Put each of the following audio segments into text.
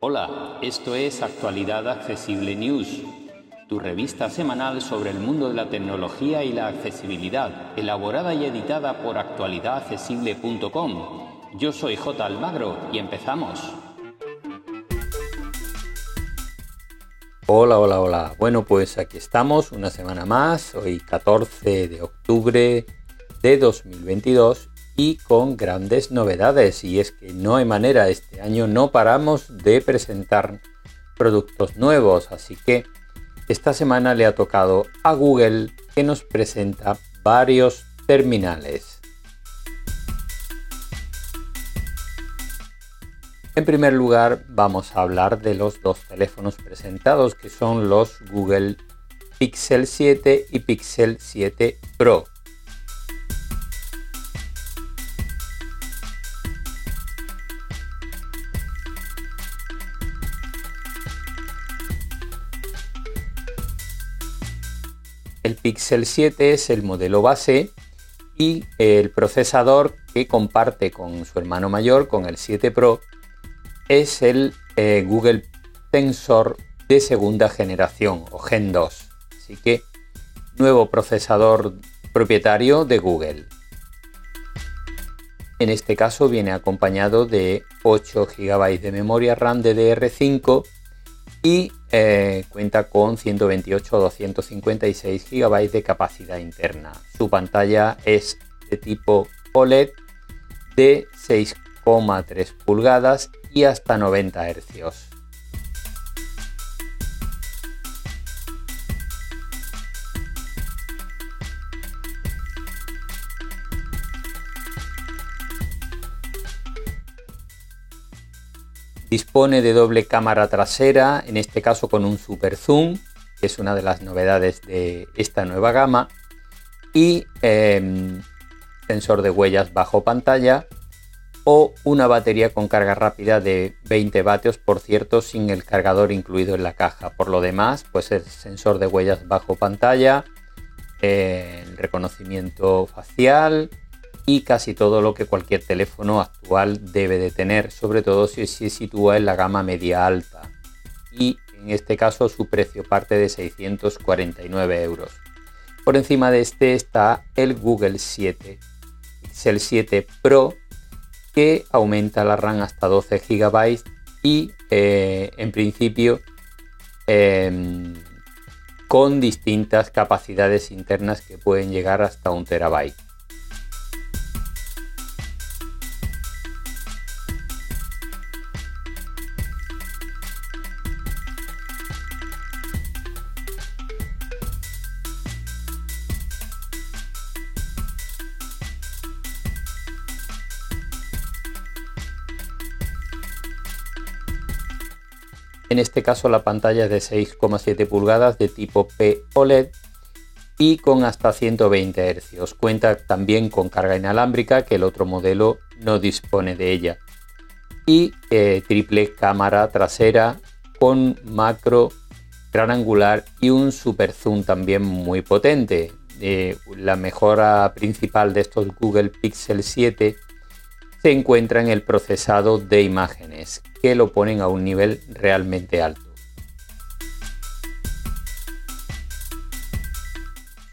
Hola, esto es Actualidad Accesible News, tu revista semanal sobre el mundo de la tecnología y la accesibilidad, elaborada y editada por actualidadaccesible.com. Yo soy J. Almagro y empezamos. Hola, hola, hola. Bueno, pues aquí estamos una semana más, hoy 14 de octubre de 2022 y con grandes novedades. Y es que no hay manera, este año no paramos de presentar productos nuevos, así que esta semana le ha tocado a Google que nos presenta varios terminales. En primer lugar, vamos a hablar de los dos teléfonos presentados, que son los Google Pixel 7 y Pixel 7 Pro. El Pixel 7 es el modelo base y el procesador que comparte con su hermano mayor, con el 7 Pro, es el eh, Google Tensor de segunda generación o Gen 2. Así que nuevo procesador propietario de Google. En este caso viene acompañado de 8 GB de memoria RAM DDR5 y eh, cuenta con 128 o 256 GB de capacidad interna. Su pantalla es de tipo OLED de 6,3 pulgadas y hasta 90 Hz. Dispone de doble cámara trasera, en este caso con un super zoom, que es una de las novedades de esta nueva gama, y em, sensor de huellas bajo pantalla o una batería con carga rápida de 20 vatios, por cierto, sin el cargador incluido en la caja. Por lo demás, pues el sensor de huellas bajo pantalla, el reconocimiento facial y casi todo lo que cualquier teléfono actual debe de tener, sobre todo si se sitúa en la gama media alta. Y en este caso su precio parte de 649 euros. Por encima de este está el Google 7, el 7 Pro que aumenta la RAM hasta 12 GB y eh, en principio em, con distintas capacidades internas que pueden llegar hasta un terabyte. En este caso la pantalla es de 6,7 pulgadas de tipo P OLED y con hasta 120 Hz. Cuenta también con carga inalámbrica que el otro modelo no dispone de ella. Y eh, triple cámara trasera con macro gran angular y un super zoom también muy potente. Eh, la mejora principal de estos Google Pixel 7 se encuentra en el procesado de imágenes, que lo ponen a un nivel realmente alto.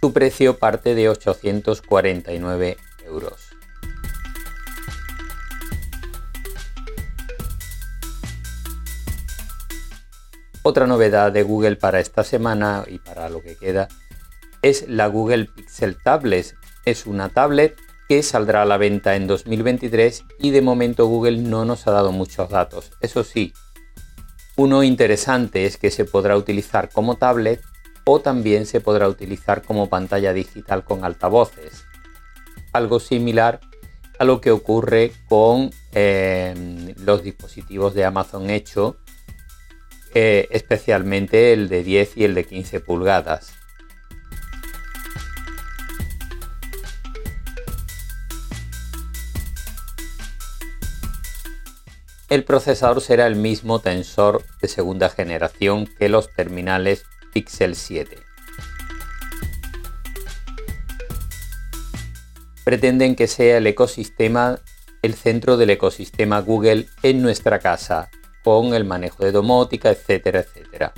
Su precio parte de 849 euros. Otra novedad de Google para esta semana y para lo que queda es la Google Pixel Tablet. Es una tablet que saldrá a la venta en 2023 y de momento Google no nos ha dado muchos datos. Eso sí, uno interesante es que se podrá utilizar como tablet o también se podrá utilizar como pantalla digital con altavoces. Algo similar a lo que ocurre con em, los dispositivos de Amazon Echo, eh, especialmente el de 10 y el de 15 pulgadas. El procesador será el mismo tensor de segunda generación que los terminales Pixel 7. pretenden que sea el ecosistema, el centro del ecosistema Google en nuestra casa, con el manejo de domótica, etcétera, etcétera.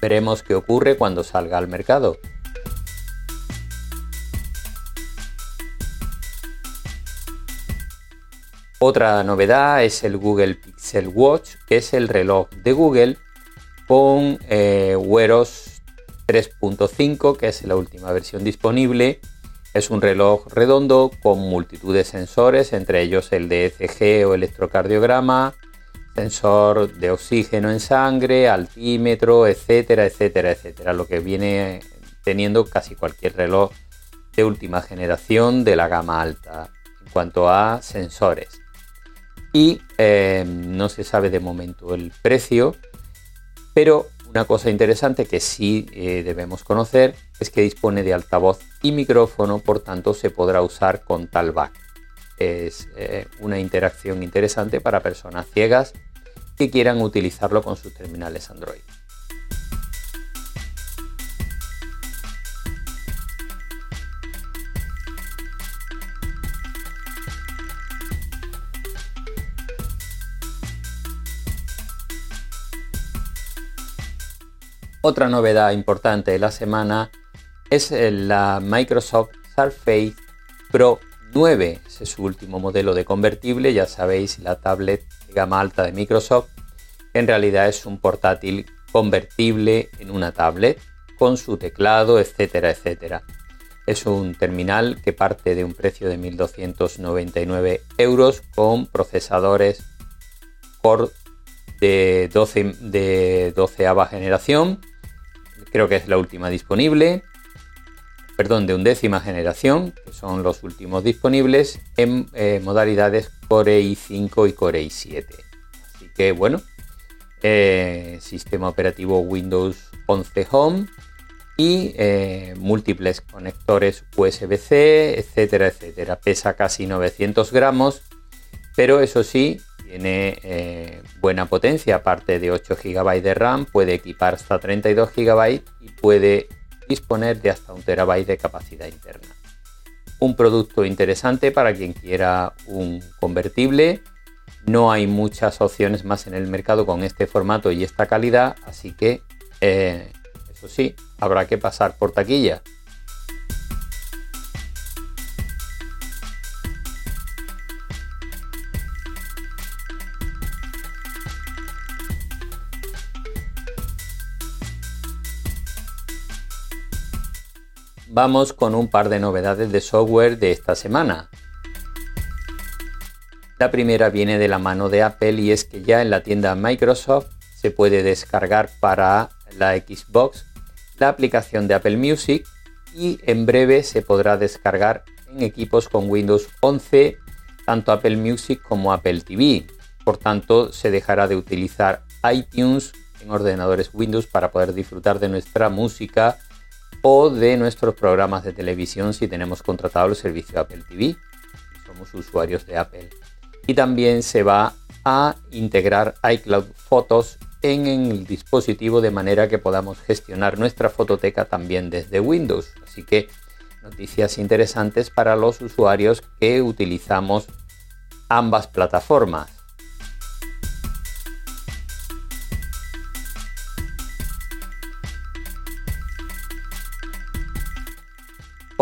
Veremos qué ocurre cuando salga al mercado. Otra novedad es el Google Pixel Watch, que es el reloj de Google con eh, Weros 3.5, que es la última versión disponible. Es un reloj redondo con multitud de sensores, entre ellos el de ECG o electrocardiograma, sensor de oxígeno en sangre, altímetro, etcétera, etcétera, etcétera. Lo que viene teniendo casi cualquier reloj de última generación de la gama alta en cuanto a sensores y eh, no se sabe de momento el precio, pero una cosa interesante que sí eh, debemos conocer es que dispone de altavoz y micrófono, por tanto se podrá usar con talkback. Es eh, una interacción interesante para personas ciegas que quieran utilizarlo con sus terminales Android. Otra novedad importante de la semana es la Microsoft Surface Pro 9. Ese es su último modelo de convertible, ya sabéis, la tablet de gama alta de Microsoft. En realidad es un portátil convertible en una tablet con su teclado, etcétera, etcétera. Es un terminal que parte de un precio de 1.299 euros con procesadores Core de 12, de 12 generación creo que es la última disponible, perdón, de undécima generación, que son los últimos disponibles en eh, modalidades Core i5 y Core i7. Así que bueno, eh, sistema operativo Windows 11 Home y eh, múltiples conectores USB-C, etcétera, etcétera. Pesa casi 900 gramos, pero eso sí, tiene eh, buena potencia, aparte de 8 GB de RAM, puede equipar hasta 32 GB y puede disponer de hasta un terabyte de capacidad interna. Un producto interesante para quien quiera un convertible. No hay muchas opciones más en el mercado con este formato y esta calidad, así que eh, eso sí, habrá que pasar por taquilla. Vamos con un par de novedades de software de esta semana. La primera viene de la mano de Apple y es que ya en la tienda Microsoft se puede descargar para la Xbox la aplicación de Apple Music y en breve se podrá descargar en equipos con Windows 11 tanto Apple Music como Apple TV. Por tanto, se dejará de utilizar iTunes en ordenadores Windows para poder disfrutar de nuestra música o de nuestros programas de televisión si tenemos contratado el servicio Apple TV, somos usuarios de Apple. Y también se va a integrar iCloud Fotos en el dispositivo de manera que podamos gestionar nuestra fototeca también desde Windows. Así que noticias interesantes para los usuarios que utilizamos ambas plataformas.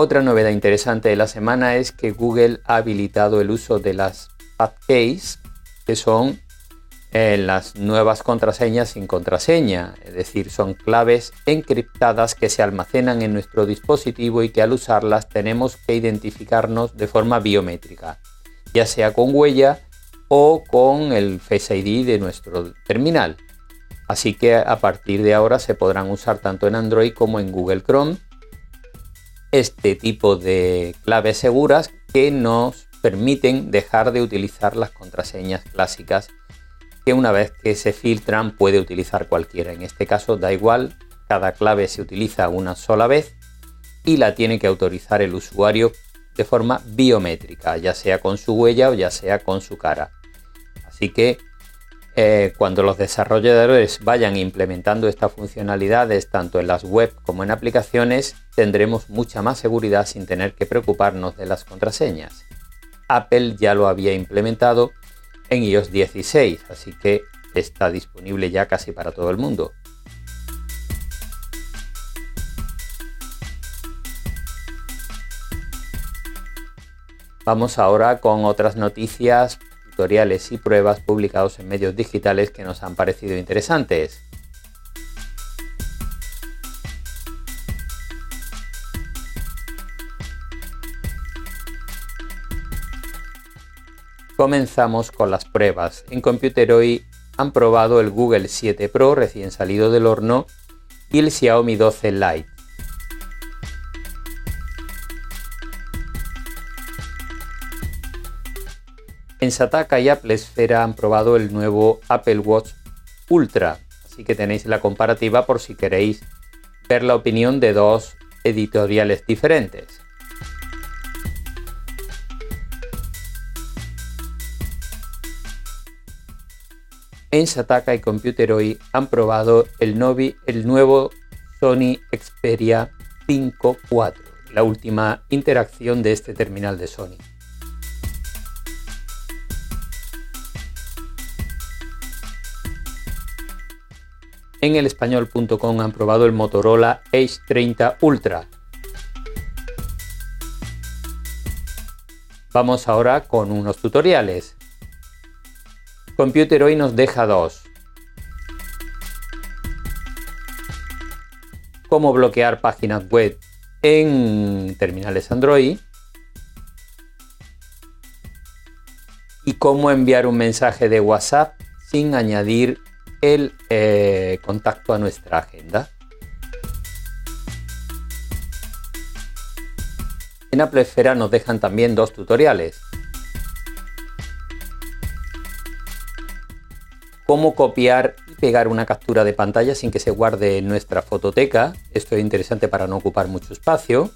Otra novedad interesante de la semana es que Google ha habilitado el uso de las passkeys, que son eh, las nuevas contraseñas sin contraseña, es decir, son claves encriptadas que se almacenan en nuestro dispositivo y que al usarlas tenemos que identificarnos de forma biométrica, ya sea con huella o con el Face ID de nuestro terminal. Así que a partir de ahora se podrán usar tanto en Android como en Google Chrome este tipo de claves seguras que nos permiten dejar de utilizar las contraseñas clásicas que una vez que se filtran puede utilizar cualquiera. En este caso da igual, cada clave se utiliza una sola vez y la tiene que autorizar el usuario de forma biométrica, ya sea con su huella o ya sea con su cara. Así que eh, cuando los desarrolladores vayan implementando estas funcionalidades tanto en las web como en aplicaciones, tendremos mucha más seguridad sin tener que preocuparnos de las contraseñas. Apple ya lo había implementado en iOS 16, así que está disponible ya casi para todo el mundo. Vamos ahora con otras noticias, tutoriales y pruebas publicados en medios digitales que nos han parecido interesantes. Comenzamos con las pruebas. En Computeroid han probado el Google 7 Pro recién salido del horno y el Xiaomi 12 Lite. En Sataka y Apple Esfera han probado el nuevo Apple Watch Ultra, así que tenéis la comparativa por si queréis ver la opinión de dos editoriales diferentes. en Sataka y Computeroid han probado el, Novi, el nuevo Sony Xperia 5 4, la última interacción de este terminal de Sony. En el español.com han probado el Motorola Edge 30 Ultra. Vamos ahora con unos tutoriales. Computer hoy nos deja dos. Cómo bloquear páginas web en terminales Android. Y cómo enviar un mensaje de WhatsApp sin añadir el eh, contacto a nuestra agenda. En Apple Esfera nos dejan también dos tutoriales. cómo copiar y pegar una captura de pantalla sin que se guarde en nuestra fototeca. Esto es interesante para no ocupar mucho espacio.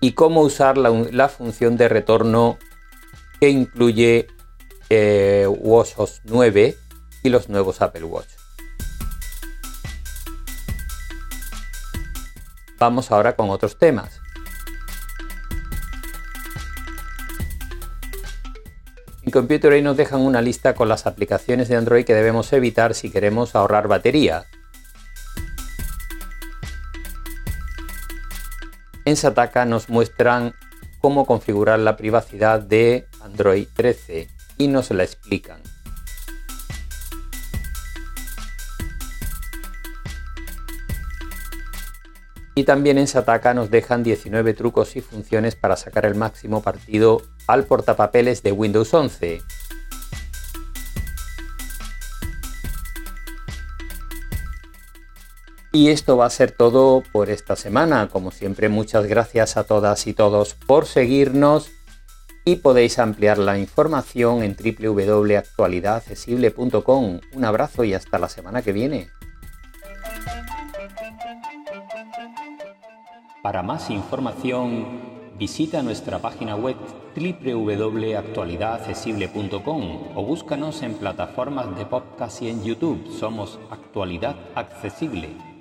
Y cómo usar la, función de retorno que incluye eh, WatchOS 9 y los nuevos Apple Watch. Vamos ahora con otros temas. En Computer nos dejan una lista con las aplicaciones de Android que debemos evitar si queremos ahorrar batería. En Sataka nos muestran cómo configurar la privacidad de Android 13 y nos la explican. Y también en Sataka nos dejan 19 trucos y funciones para sacar el máximo partido al portapapeles de Windows 11. Y esto va a ser todo por esta semana. Como siempre, muchas gracias a todas y todos por seguirnos y podéis ampliar la información en www.actualidadaccesible.com. Un abrazo y hasta la semana que viene. Para más información, visita nuestra página web www.actualidadaccesible.com o búscanos en plataformas de podcast y en YouTube. Somos Actualidad Accesible.